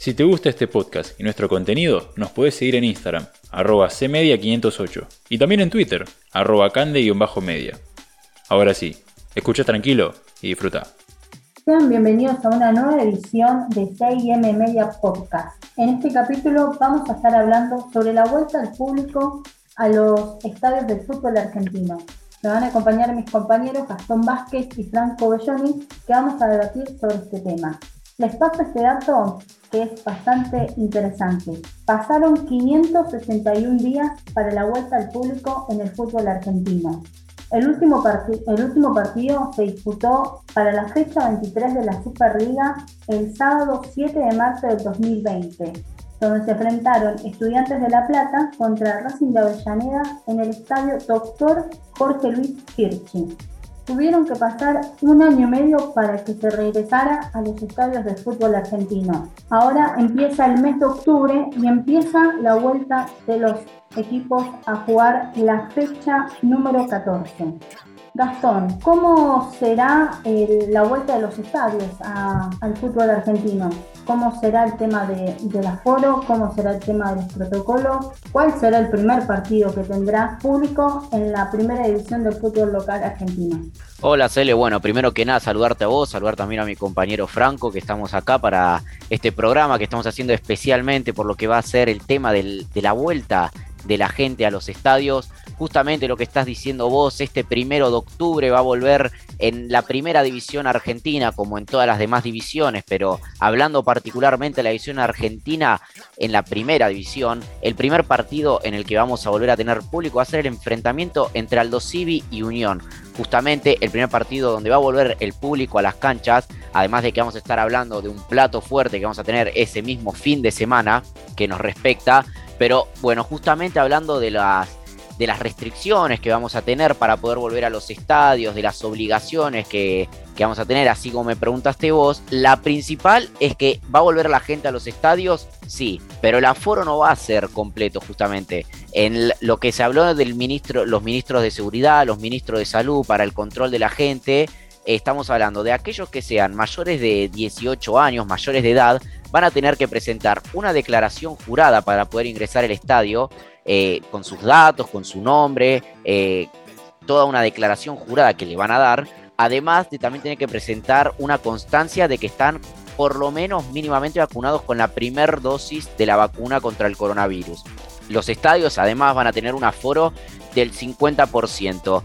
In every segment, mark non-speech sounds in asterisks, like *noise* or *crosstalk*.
Si te gusta este podcast y nuestro contenido, nos puedes seguir en Instagram, arroba cmedia508, y también en Twitter, arroba cande-media. Ahora sí, escucha tranquilo y disfruta. Sean bienvenidos a una nueva edición de CIM Media Podcast. En este capítulo vamos a estar hablando sobre la vuelta al público a los estadios del fútbol argentino. Me van a acompañar mis compañeros Gastón Vázquez y Franco Belloni, que vamos a debatir sobre este tema. Les paso este dato que es bastante interesante. Pasaron 561 días para la vuelta al público en el fútbol argentino. El último, partido se disputó para la fecha 23 de la Superliga el sábado 7 de marzo del 2020 donde se enfrentaron Estudiantes de La Plata contra Racing de Avellaneda en el estadio Dr. Jorge Luis Kirchner. Tuvieron que pasar un año y medio para que se regresara a los estadios de fútbol argentino. Ahora empieza el mes de octubre y empieza la vuelta de los equipos a jugar la fecha número 14. Gastón, ¿cómo será la vuelta de los estadios al fútbol argentino? ¿Cómo será el tema de, del aforo? ¿Cómo será el tema de los protocolos? ¿Cuál será el primer partido que tendrá público en la primera división del fútbol local argentino? Hola Cele, bueno, primero que nada saludarte a vos, saludar también a mi compañero Franco que estamos acá para este programa que estamos haciendo especialmente por lo que va a ser el tema de la vuelta de la gente a los estadios. Justamente lo que estás diciendo vos, este primero de octubre va a volver en la primera división argentina, como en todas las demás divisiones, pero hablando particularmente de la división argentina, en la primera división, el primer partido en el que vamos a volver a tener público va a ser el enfrentamiento entre Aldo Civi y Unión. Justamente el primer partido donde va a volver el público a las canchas, además de que vamos a estar hablando de un plato fuerte que vamos a tener ese mismo fin de semana que nos respecta pero bueno, justamente hablando de las, de las restricciones que vamos a tener para poder volver a los estadios, de las obligaciones que, vamos a tener, así como me preguntaste vos, la principal es que va a volver la gente a los estadios, sí, pero el aforo no va a ser completo justamente. En lo que se habló del ministro, los ministros de seguridad, los ministros de salud para el control de la gente, estamos hablando de aquellos que sean mayores de 18 años, mayores de edad, van a tener que presentar una declaración jurada para poder ingresar al estadio eh, con sus datos, con su nombre, eh, toda una declaración jurada que le van a dar, además de también tener que presentar una constancia de que están por lo menos mínimamente vacunados con la primera dosis de la vacuna contra el coronavirus. Los estadios además van a tener un aforo del 50%.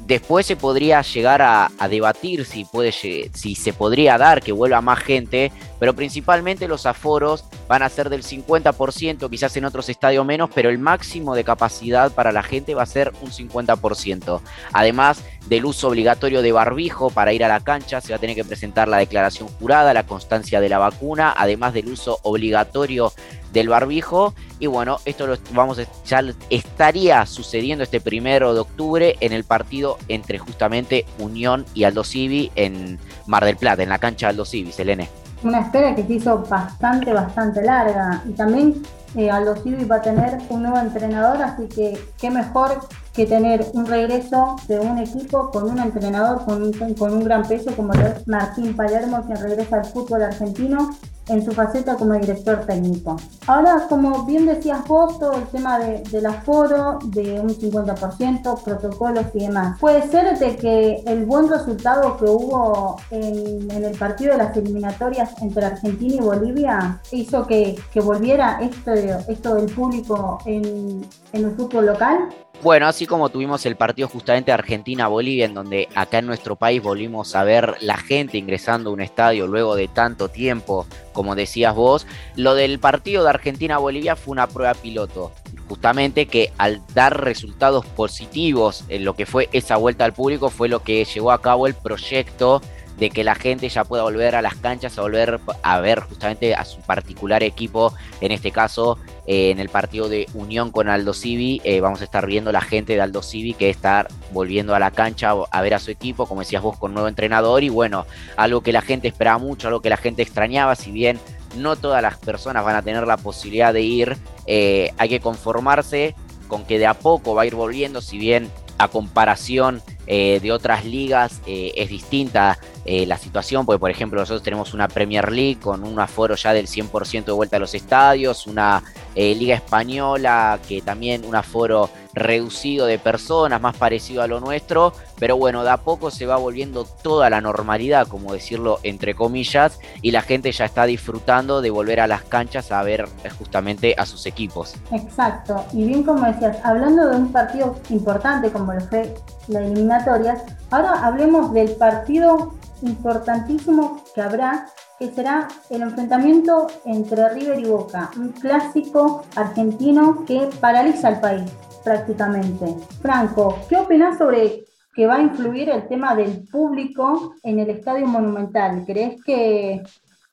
Después se podría llegar a, debatir si, puede, si se podría dar que vuelva más gente, pero principalmente los aforos van a ser del 50%, quizás en otros estadios menos, pero el máximo de capacidad para la gente va a ser un 50%. Además del uso obligatorio de barbijo para ir a la cancha, se va a tener que presentar la declaración jurada, la constancia de la vacuna, además del uso obligatorio del barbijo. Y bueno, esto lo vamos ya estaría sucediendo este primero de octubre en el partido entre justamente Unión y Aldo Civi en Mar del Plata, en la cancha de Aldo Civi, Selene. Una espera que se hizo bastante, bastante larga. Y también eh, Aldo Civi va a tener un nuevo entrenador, así que qué mejor que tener un regreso de un equipo con un entrenador con con un gran peso como Martín Palermo, que regresa al fútbol argentino en su faceta como director técnico. Ahora, como bien decías vos, todo el tema de, del aforo, de un 50%, protocolos y demás. Puede ser de que el buen resultado que hubo en, el partido de las eliminatorias entre Argentina y Bolivia hizo que, volviera esto, esto del público en, en el fútbol local. Bueno, así como tuvimos el partido justamente Argentina-Bolivia, en donde acá en nuestro país volvimos a ver la gente ingresando a un estadio luego de tanto tiempo, como decías vos, lo del partido de Argentina-Bolivia fue una prueba piloto. Justamente que al dar resultados positivos en lo que fue esa vuelta al público fue lo que llevó a cabo el proyecto de que la gente ya pueda volver a las canchas, a volver a ver justamente a su particular equipo, en este caso eh, en el partido de Unión con Aldo Civi, eh, vamos a estar viendo la gente de Aldo Civi que está volviendo a la cancha a ver a su equipo, como decías vos, con nuevo entrenador. Y bueno, algo que la gente esperaba mucho, algo que la gente extrañaba, si bien no todas las personas van a tener la posibilidad de ir, eh, hay que conformarse con que de a poco va a ir volviendo, si bien a comparación eh, de otras ligas eh, es distinta eh, la situación, porque por ejemplo nosotros tenemos una Premier League con un aforo ya del 100% de vuelta a los estadios, una Liga Española que también un aforo reducido de personas, más parecido a lo nuestro, pero bueno, de a poco se va volviendo toda la normalidad, como decirlo entre comillas, y la gente ya está disfrutando de volver a las canchas a ver justamente a sus equipos. Exacto, y bien como decías, hablando de un partido importante como lo fue la eliminatoria, ahora hablemos del partido importantísimo que habrá, que será el enfrentamiento entre River y Boca, un clásico argentino que paraliza al país prácticamente. Franco, ¿qué opinas sobre que va a influir el tema del público en el Estadio Monumental? ¿Crees que,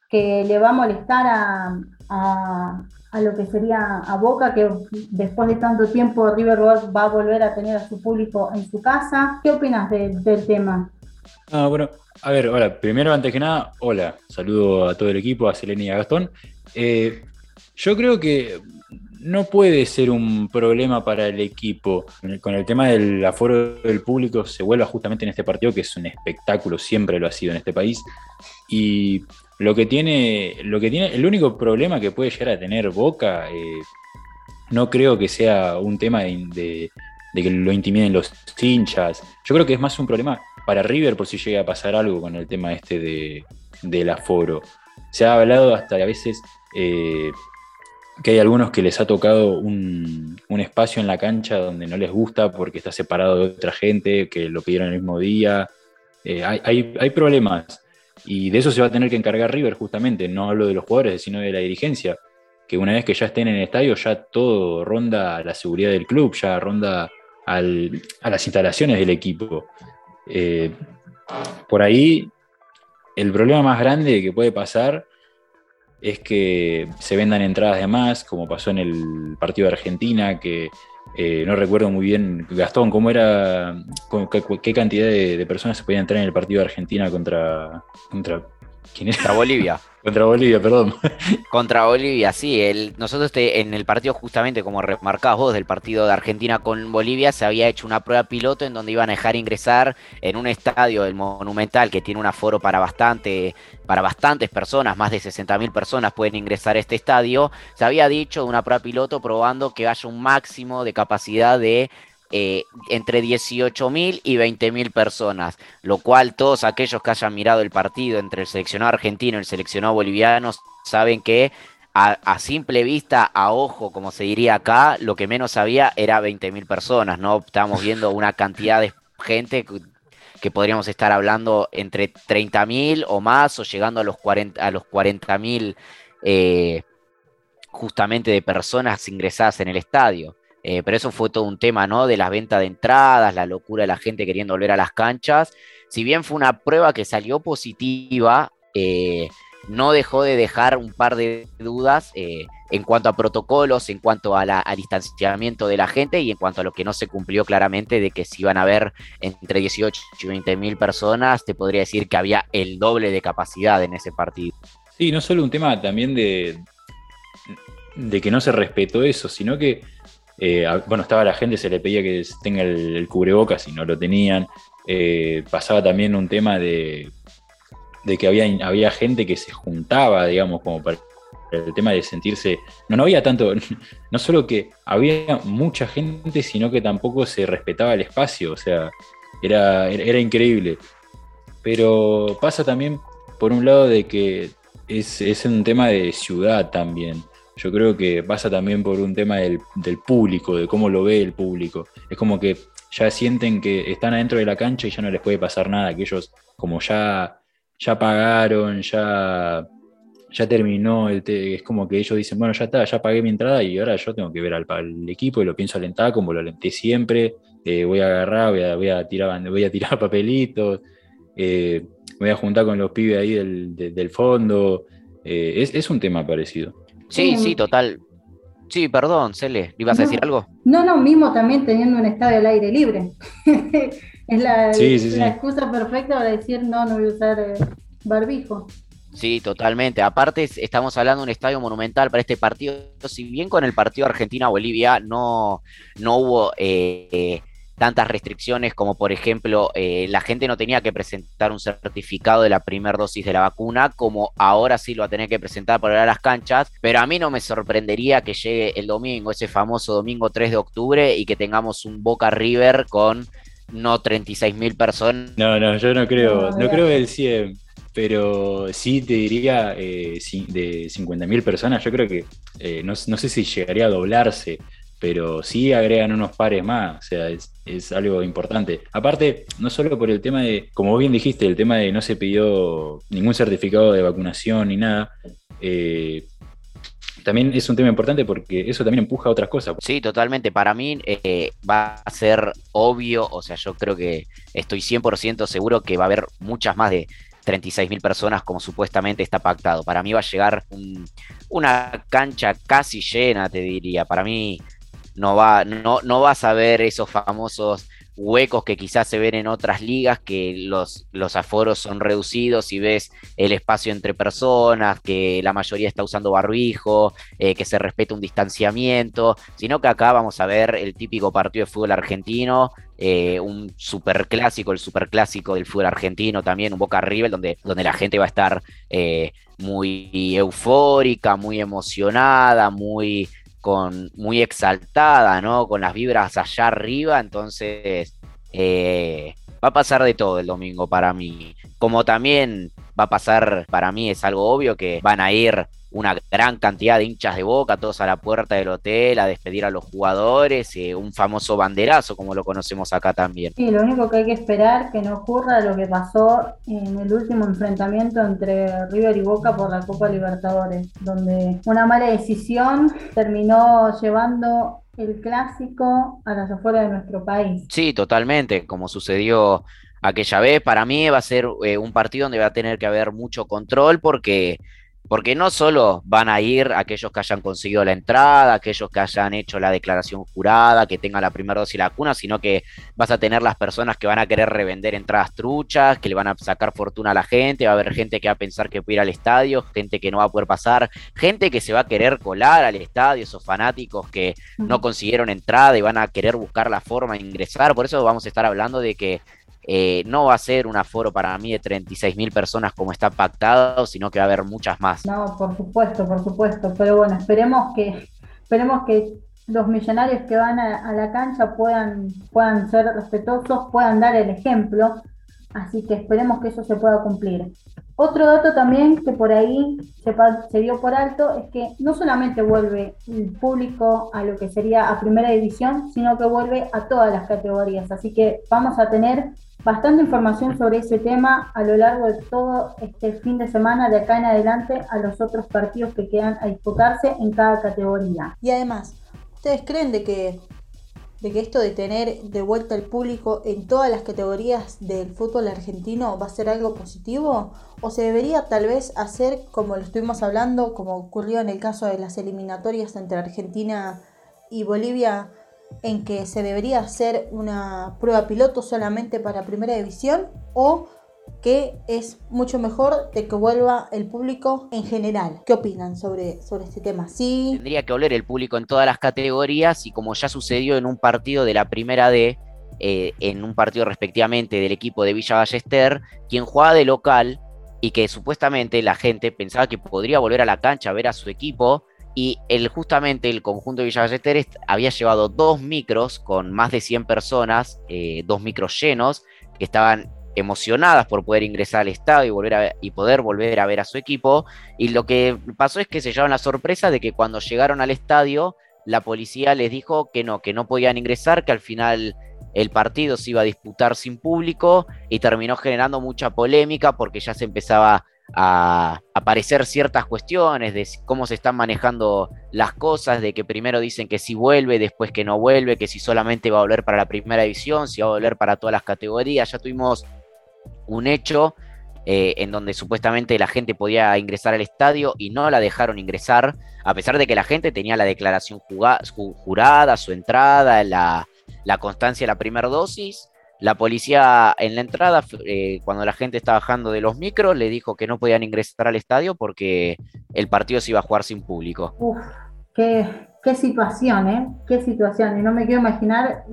que le va a molestar a, a, lo que sería a Boca, que después de tanto tiempo River va a volver a tener a su público en su casa? ¿Qué opinas del tema? Ah, bueno, a ver, hola, primero, antes que nada, hola, saludo a todo el equipo, a Selena y a Gastón. Eh, yo creo que no puede ser un problema para el equipo. Con el tema del aforo del público se vuelva justamente en este partido, que es un espectáculo, siempre lo ha sido en este país. Y lo que tiene, lo que tiene, el único problema que puede llegar a tener Boca, eh, no creo que sea un tema de, que lo intimiden los hinchas. Yo creo que es más un problema para River por si llega a pasar algo con el tema este de, del aforo. Se ha hablado hasta a veces eh, que hay algunos que les ha tocado un, espacio en la cancha donde no les gusta porque está separado de otra gente, que lo pidieron el mismo día. Eh, hay, problemas y de eso se va a tener que encargar River justamente. No hablo de los jugadores, sino de la dirigencia. Que una vez que ya estén en el estadio, ya todo ronda a la seguridad del club, ya ronda a las instalaciones del equipo. Eh, por ahí, el problema más grande que puede pasar es que se vendan entradas de más, como pasó en el partido de Argentina, que eh, no recuerdo muy bien, Gastón, ¿cómo era, qué, cantidad de, personas se podían entrar en el partido de Argentina contra, contra ¿quién era? Bolivia. *laughs* Contra Bolivia, perdón. Contra Bolivia, sí. El, nosotros en el partido, justamente como remarcabas vos, del partido de Argentina con Bolivia, se había hecho una prueba piloto en donde iban a dejar ingresar en un estadio del Monumental que tiene un aforo para, bastante, para bastantes personas, más de 60.000 personas pueden ingresar a este estadio. Se había dicho de una prueba piloto probando que haya un máximo de capacidad de eh, entre 18.000 y 20.000 personas, lo cual todos aquellos que hayan mirado el partido entre el seleccionado argentino y el seleccionado boliviano saben que a, simple vista, a ojo, como se diría acá, lo que menos había era 20.000 personas, ¿no? Estamos viendo una cantidad de gente que, podríamos estar hablando entre 30.000 o más, o llegando a los 40.000 a los 40.000 eh, justamente de personas ingresadas en el estadio. Eh, pero eso fue todo un tema, ¿no? De las ventas de entradas, la locura de la gente queriendo volver a las canchas. Si bien fue una prueba que salió positiva, eh, no dejó de dejar un par de dudas eh, en cuanto a protocolos, en cuanto al distanciamiento de la gente y en cuanto a lo que no se cumplió claramente de que si iban a haber entre 18 y 20 mil personas, te podría decir que había el doble de capacidad en ese partido. Sí, no solo un tema también de, de que no se respetó eso, sino que eh, bueno, estaba la gente, se le pedía que tenga el, cubrebocas y no lo tenían. Eh, pasaba también un tema de, que había, había gente que se juntaba, digamos, como para el tema de sentirse. No, no había tanto. *laughs* No solo que había mucha gente, sino que tampoco se respetaba el espacio. O sea, era, era increíble. Pero pasa también por un lado de que es, es un tema de ciudad también yo creo que pasa también por un tema del, público, de cómo lo ve el público. Es como que ya sienten que están adentro de la cancha y ya no les puede pasar nada, que ellos como ya, ya pagaron, ya, ya terminó, el es como que ellos dicen, bueno, ya está, ya pagué mi entrada y ahora yo tengo que ver al, equipo y lo pienso alentar como lo alenté siempre, eh, voy a agarrar, voy a, tirar, voy a tirar *laughs* papelitos, eh, voy a juntar con los pibes ahí del, fondo, eh, es, es un tema parecido. Sí, sí, total. Sí, perdón, Cele, ¿ibas a decir algo? No, no, mismo también teniendo un estadio al aire libre. *laughs* es la, excusa perfecta para decir no, no voy a usar eh, barbijo. Sí, totalmente. Aparte, estamos hablando de un estadio monumental para este partido. Si bien con el partido Argentina-Bolivia no, no hubo eh, tantas restricciones como por ejemplo eh, la gente no tenía que presentar un certificado de la primera dosis de la vacuna como ahora sí lo va a tener que presentar para ir a las canchas, pero a mí no me sorprendería que llegue el domingo, ese famoso domingo 3 de octubre y que tengamos un Boca River con no 36 mil personas. No, no, yo no creo, no, creo el 100 pero sí te diría eh, de 50.000 personas, yo creo que eh, no, sé si llegaría a doblarse, pero sí agregan unos pares más, o sea, es, algo importante. Aparte, no solo por el tema de, como bien dijiste, el tema de no se pidió ningún certificado de vacunación ni nada, eh, también es un tema importante porque eso también empuja a otras cosas. Sí, totalmente. Para mí va a ser obvio, o sea, yo creo que estoy 100% seguro que va a haber muchas más de 36.000 personas como supuestamente está pactado. Para mí va a llegar una cancha casi llena, te diría. Para mí no, va, no, no vas a ver esos famosos huecos que quizás se ven en otras ligas, que los, los aforos son reducidos y ves el espacio entre personas, que la mayoría está usando barbijo, eh, que se respeta un distanciamiento, sino que acá vamos a ver el típico partido de fútbol argentino, eh, un superclásico, el superclásico del fútbol argentino también, un Boca River, donde, donde la gente va a estar eh, muy eufórica, muy emocionada, muy con muy exaltada, ¿no? Con las vibras allá arriba, entonces eh, va a pasar de todo el domingo para mí. Como también va a pasar, para mí es algo obvio que van a ir una gran cantidad de hinchas de boca, todos a la puerta del hotel a despedir a los jugadores, eh, un famoso banderazo como lo conocemos acá también. Sí, lo único que hay que esperar que no ocurra lo que pasó en el último enfrentamiento entre River y Boca por la Copa Libertadores, donde una mala decisión terminó llevando el clásico a las afueras de nuestro país. Sí, totalmente, como sucedió aquella vez. Para mí va a ser eh, un partido donde va a tener que haber mucho control porque porque no solo van a ir aquellos que hayan conseguido la entrada, aquellos que hayan hecho la declaración jurada, que tengan la primera dosis de la vacuna, sino que vas a tener las personas que van a querer revender entradas truchas, que le van a sacar fortuna a la gente, va a haber gente que va a pensar que puede ir al estadio, gente que no va a poder pasar, gente que se va a querer colar al estadio, esos fanáticos que no consiguieron entrada y van a querer buscar la forma de ingresar. Por eso vamos a estar hablando de que eh, no va a ser un aforo para mí de 36 mil personas como está pactado, sino que va a haber muchas más. No, por supuesto, por supuesto, pero bueno, esperemos que, esperemos que los millonarios que van a, la cancha puedan, puedan ser respetuosos, puedan dar el ejemplo, así que esperemos que eso se pueda cumplir. Otro dato también que por ahí se, dio por alto es que no solamente vuelve el público a lo que sería a primera división, sino que vuelve a todas las categorías. Así que vamos a tener bastante información sobre ese tema a lo largo de todo este fin de semana, de acá en adelante, a los otros partidos que quedan a disputarse en cada categoría. Y además, ¿ustedes creen de que, de que esto de tener de vuelta el público en todas las categorías del fútbol argentino va a ser algo positivo? ¿O se debería tal vez hacer como lo estuvimos hablando, como ocurrió en el caso de las eliminatorias entre Argentina y Bolivia? en que se debería hacer una prueba piloto solamente para primera división o que es mucho mejor de que vuelva el público en general. ¿Qué opinan sobre, sobre este tema? Sí. Tendría que volver el público en todas las categorías y como ya sucedió en un partido de la primera D, eh, en un partido respectivamente del equipo de Villa Ballester, quien jugaba de local y que supuestamente la gente pensaba que podría volver a la cancha a ver a su equipo y el, justamente el conjunto de Villa Ballester había llevado dos micros con más de 100 personas, eh, dos micros llenos, que estaban emocionadas por poder ingresar al estadio y, volver y poder volver a ver a su equipo. Y lo que pasó es que se llevaron la sorpresa de que cuando llegaron al estadio, la policía les dijo que no, que no podían ingresar, que al final el partido se iba a disputar sin público y terminó generando mucha polémica porque ya se empezaba a aparecer ciertas cuestiones de cómo se están manejando las cosas, de que primero dicen que si vuelve, después que no vuelve, que si solamente va a volver para la primera división, si va a volver para todas las categorías. Ya tuvimos un hecho eh, en donde supuestamente la gente podía ingresar al estadio y no la dejaron ingresar, a pesar de que la gente tenía la declaración jurada, su entrada, la, la constancia de la primera dosis la policía en la entrada, eh, cuando la gente estaba bajando de los micros, le dijo que no podían ingresar al estadio porque el partido se iba a jugar sin público. Uf, qué, qué situación, ¿eh? Qué situación. Y no me quiero imaginar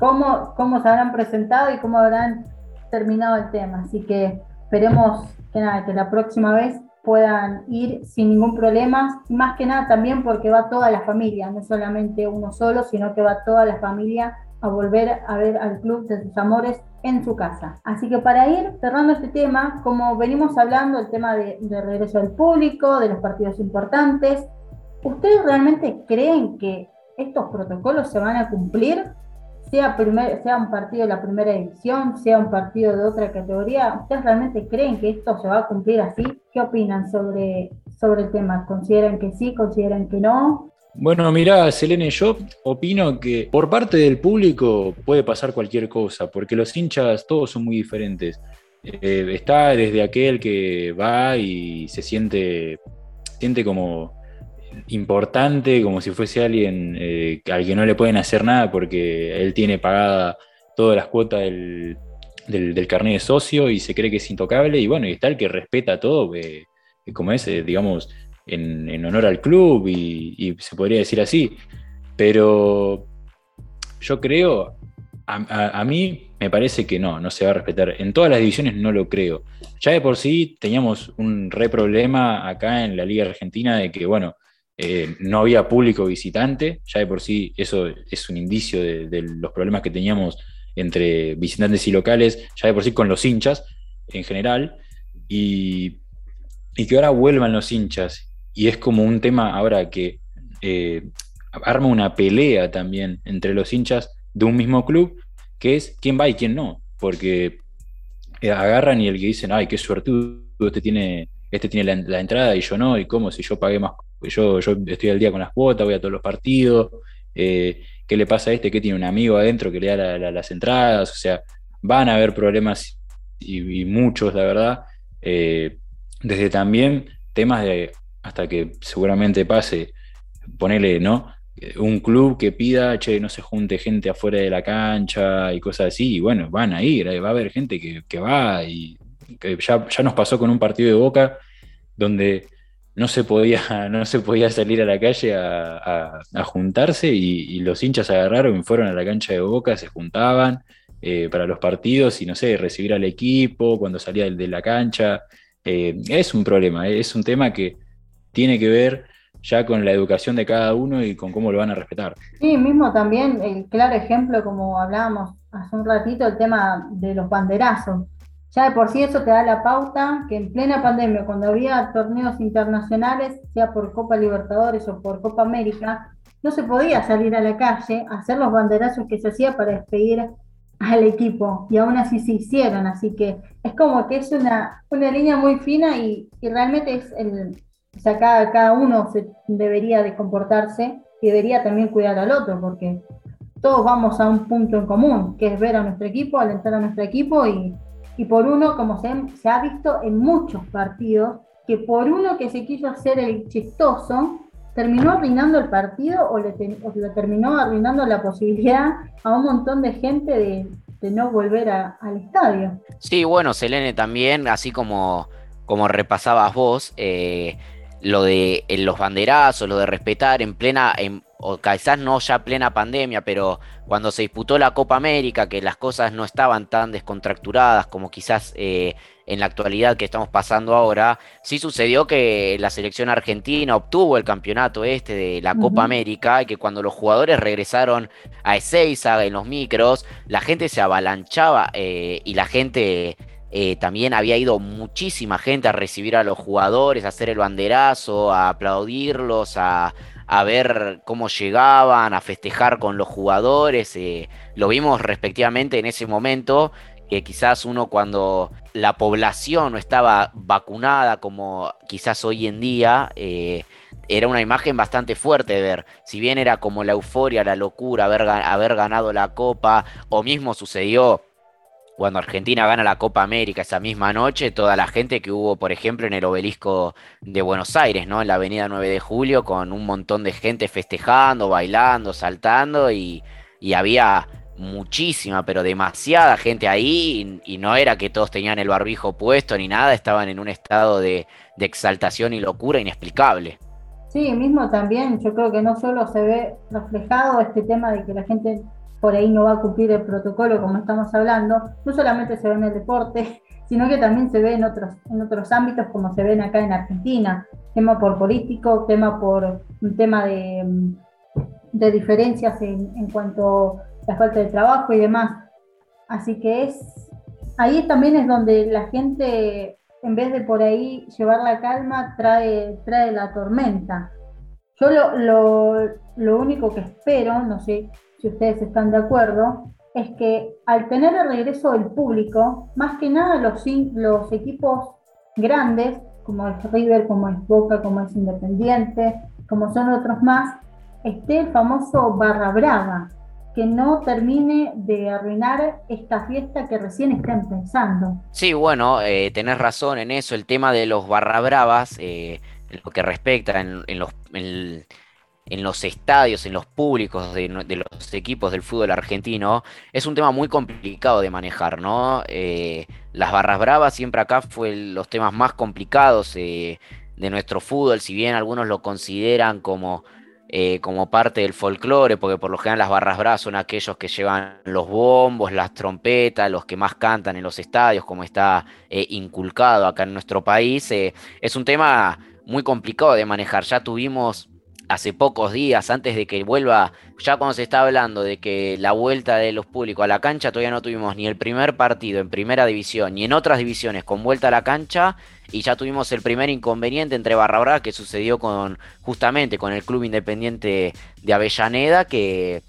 cómo, cómo se habrán presentado y cómo habrán terminado el tema. Así que esperemos que nada, que la próxima vez puedan ir sin ningún problema, más que nada también porque va toda la familia, no solamente uno solo, sino que va toda la familia a volver a ver al club de sus amores en su casa. Así que para ir cerrando este tema, como venimos hablando, el tema de, regreso del público, de los partidos importantes, ¿ustedes realmente creen que estos protocolos se van a cumplir? Sea, sea un partido de la primera división, sea un partido de otra categoría, ¿ustedes realmente creen que esto se va a cumplir así? ¿Qué opinan sobre, sobre el tema? ¿Consideran que sí? ¿Consideran que no? Bueno, mira, Selene, yo opino que por parte del público puede pasar cualquier cosa, porque los hinchas todos son muy diferentes. Eh, está desde aquel que va y se siente, siente como importante, como si fuese alguien eh, al que no le pueden hacer nada porque él tiene pagada todas las cuotas del, del, carnet de socio y se cree que es intocable. Y bueno, y está el que respeta todo, eh, como es, digamos, en, honor al club y, se podría decir así. Pero yo creo, a, mí me parece que no, no se va a respetar. En todas las divisiones no lo creo. Ya de por sí teníamos un re problema acá en la Liga Argentina de que, bueno, eh, no había público visitante. Ya de por sí eso es un indicio de, los problemas que teníamos entre visitantes y locales, ya de por sí con los hinchas en general. Y, y que ahora vuelvan los hinchas y es como un tema ahora que eh, arma una pelea también entre los hinchas de un mismo club, que es quién va y quién no, porque eh, agarran y el que dicen, ay, qué suertudo, este tiene, este tiene la, entrada y yo no, y cómo si yo pagué más, yo, yo estoy al día con las cuotas, voy a todos los partidos, eh, ¿qué le pasa a este que tiene un amigo adentro que le da las entradas? O sea, van a haber problemas y, muchos, la verdad, desde también temas de hasta que seguramente pase, ponele, ¿no? Un club que pida, che, no se junte gente afuera de la cancha y cosas así, y bueno, van a ir, va a haber gente que, va y que ya, ya, nos pasó con un partido de Boca donde no se podía, *laughs* no se podía salir a la calle a, juntarse y, los hinchas agarraron y fueron a la cancha de Boca, se juntaban eh, para los partidos y no sé, recibir al equipo cuando salía de la cancha. Eh, es un problema, es un tema que tiene que ver ya con la educación de cada uno y con cómo lo van a respetar. Sí, mismo también el claro ejemplo, como hablábamos hace un ratito, el tema de los banderazos. Ya de por sí eso te da la pauta que en plena pandemia, cuando había torneos internacionales, sea por Copa Libertadores o por Copa América, no se podía salir a la calle a hacer los banderazos que se hacía para despedir al equipo. Y aún así se hicieron, así que es como que es una, una línea muy fina y, realmente es el, o sea, cada, uno se debería de comportarse y debería también cuidar al otro, porque todos vamos a un punto en común, que es ver a nuestro equipo, alentar a nuestro equipo y, por uno, como se, ha visto en muchos partidos, que por uno que se quiso hacer el chistoso, terminó arruinando el partido o le, terminó arruinando la posibilidad a un montón de gente de, no volver al estadio. Sí, bueno, Selene también, así como, como repasabas vos, eh, lo de los banderazos, lo de respetar en plena, o quizás no ya plena pandemia, pero cuando se disputó la Copa América, que las cosas no estaban tan descontracturadas como quizás eh, en la actualidad que estamos pasando ahora, sí sucedió que la selección argentina obtuvo el campeonato este de la Copa América y que cuando los jugadores regresaron a Ezeiza en los micros, la gente se avalanchaba eh, y la gente eh, también había ido muchísima gente a recibir a los jugadores, a hacer el banderazo, a aplaudirlos, a, ver cómo llegaban, a festejar con los jugadores. Eh, lo vimos respectivamente en ese momento, que quizás uno cuando la población no estaba vacunada como quizás hoy en día, eh, era una imagen bastante fuerte de ver. Si bien era como la euforia, la locura, haber, haber ganado la copa, o mismo sucedió cuando Argentina gana la Copa América esa misma noche, toda la gente que hubo, por ejemplo, en el obelisco de Buenos Aires, ¿no? En la avenida 9 de Julio, con un montón de gente festejando, bailando, saltando, y, había muchísima, pero demasiada gente ahí, y, no era que todos tenían el barbijo puesto ni nada, estaban en un estado de, exaltación y locura inexplicable. Sí, mismo también, yo creo que no solo se ve reflejado este tema de que la gente por ahí no va a cumplir el protocolo como estamos hablando, no solamente se ve en el deporte, *laughs* sino que también se ve en otros, en otros ámbitos como se ven acá en Argentina, tema por político, tema por un tema de, de diferencias en, en cuanto a la falta de trabajo y demás. Así que es ahí también es donde la gente, en vez de por ahí llevar la calma, trae, trae la tormenta. Yo lo, lo, lo único que espero, no sé si ustedes están de acuerdo, es que al tener el regreso del público, más que nada los, los equipos grandes, como es River, como es Boca, como es Independiente, como son otros más, esté el famoso barra brava, que no termine de arruinar esta fiesta que recién está empezando. Sí, bueno, eh, tenés razón en eso, el tema de los barra bravas, eh, lo que respecta en, los... los estadios, en los públicos de, los equipos del fútbol argentino, es un tema muy complicado de manejar, ¿no? Eh, las barras bravas siempre acá fue los temas más complicados de nuestro fútbol, si bien algunos lo consideran como eh, como parte del folclore, porque por lo general las barras bravas son aquellos que llevan los bombos, las trompetas, los que más cantan en los estadios, como está eh, inculcado acá en nuestro país. Eh, es un tema muy complicado de manejar. Ya tuvimos hace pocos días, antes de que vuelva, ya cuando se está hablando de que la vuelta de los públicos a la cancha, todavía no tuvimos ni el primer partido en primera división ni en otras divisiones con vuelta a la cancha, y ya tuvimos el primer inconveniente entre Barra Brava que sucedió con justamente con el Club Independiente de Avellaneda, que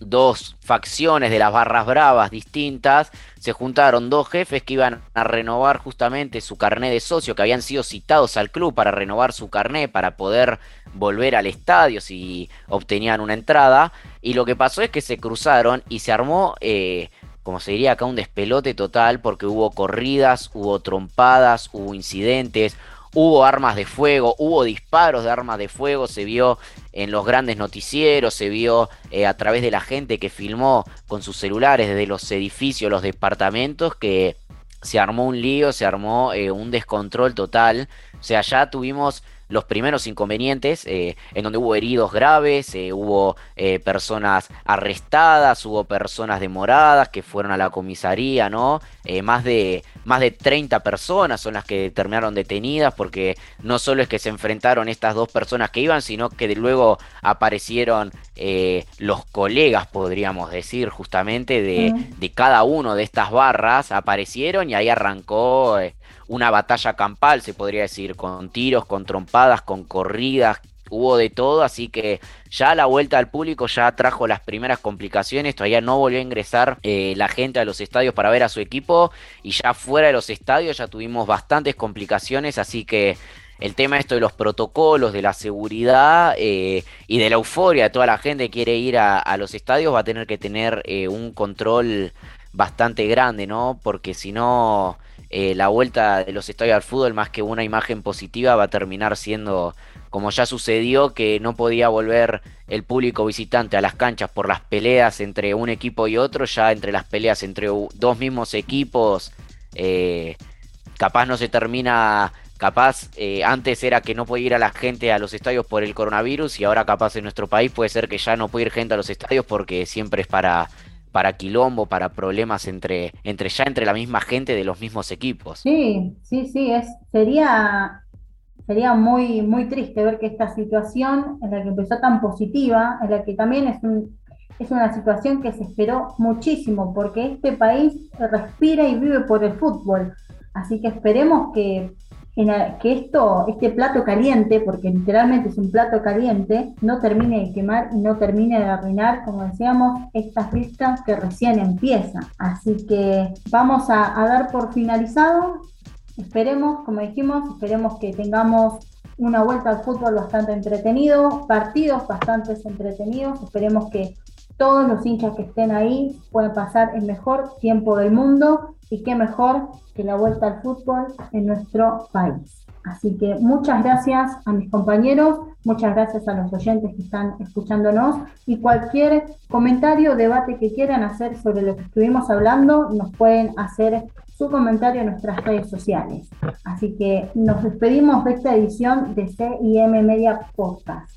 dos facciones de las barras bravas distintas, se juntaron dos jefes que iban a renovar justamente su carné de socio, que habían sido citados al club para renovar su carné, para poder volver al estadio si obtenían una entrada, y lo que pasó es que se cruzaron y se armó, eh, como se diría acá, un despelote total, porque hubo corridas, hubo trompadas, hubo incidentes, hubo armas de fuego, hubo disparos de armas de fuego, se vio en los grandes noticieros, se vio eh, a través de la gente que filmó con sus celulares desde los edificios, los departamentos, que se armó un lío, se armó eh, un descontrol total. O sea, ya tuvimos los primeros inconvenientes, eh, en donde hubo heridos graves, eh, hubo eh, personas arrestadas, hubo personas demoradas que fueron a la comisaría, ¿no? más, de, más de 30 personas son las que terminaron detenidas porque no solo es que se enfrentaron estas dos personas que iban, sino que luego aparecieron los colegas, podríamos decir, justamente de, de, cada uno de estas barras, aparecieron y ahí arrancó una batalla campal, se podría decir, con tiros, con trompadas, con corridas, hubo de todo, así que ya la vuelta al público ya trajo las primeras complicaciones, todavía no volvió a ingresar eh, la gente a los estadios para ver a su equipo y ya fuera de los estadios ya tuvimos bastantes complicaciones, así que el tema esto de los protocolos, de la seguridad eh, y de la euforia de toda la gente que quiere ir a, los estadios va a tener que tener eh, un control bastante grande, ¿no? Porque si no eh, la vuelta de los estadios al fútbol, más que una imagen positiva, va a terminar siendo, como ya sucedió, que no podía volver el público visitante a las canchas por las peleas entre un equipo y otro, ya entre las peleas entre dos mismos equipos, eh, capaz no se termina capaz eh, antes era que no podía ir a la gente a los estadios por el coronavirus y ahora capaz en nuestro país puede ser que ya no puede ir gente a los estadios porque siempre es para para quilombo, para problemas entre, entre ya entre la misma gente de los mismos equipos. Sí, sí, sí, es, sería, sería muy, muy triste ver que esta situación, en la que empezó tan positiva, en la que también es, un, es una situación que se esperó muchísimo, porque este país respira y vive por el fútbol. Así que esperemos que que esto, este plato caliente, porque literalmente es un plato caliente, no termine de quemar y no termine de arruinar, como decíamos, esta fiesta que recién empieza. Así que vamos a, dar por finalizado. Esperemos, como dijimos, esperemos que tengamos una vuelta al fútbol bastante entretenido, partidos bastante entretenidos. Esperemos que todos los hinchas que estén ahí puedan pasar el mejor tiempo del mundo y qué mejor que la vuelta al fútbol en nuestro país. Así que muchas gracias a mis compañeros, muchas gracias a los oyentes que están escuchándonos y cualquier comentario o debate que quieran hacer sobre lo que estuvimos hablando, nos pueden hacer su comentario en nuestras redes sociales. Así que nos despedimos de esta edición de CIM Media Podcast.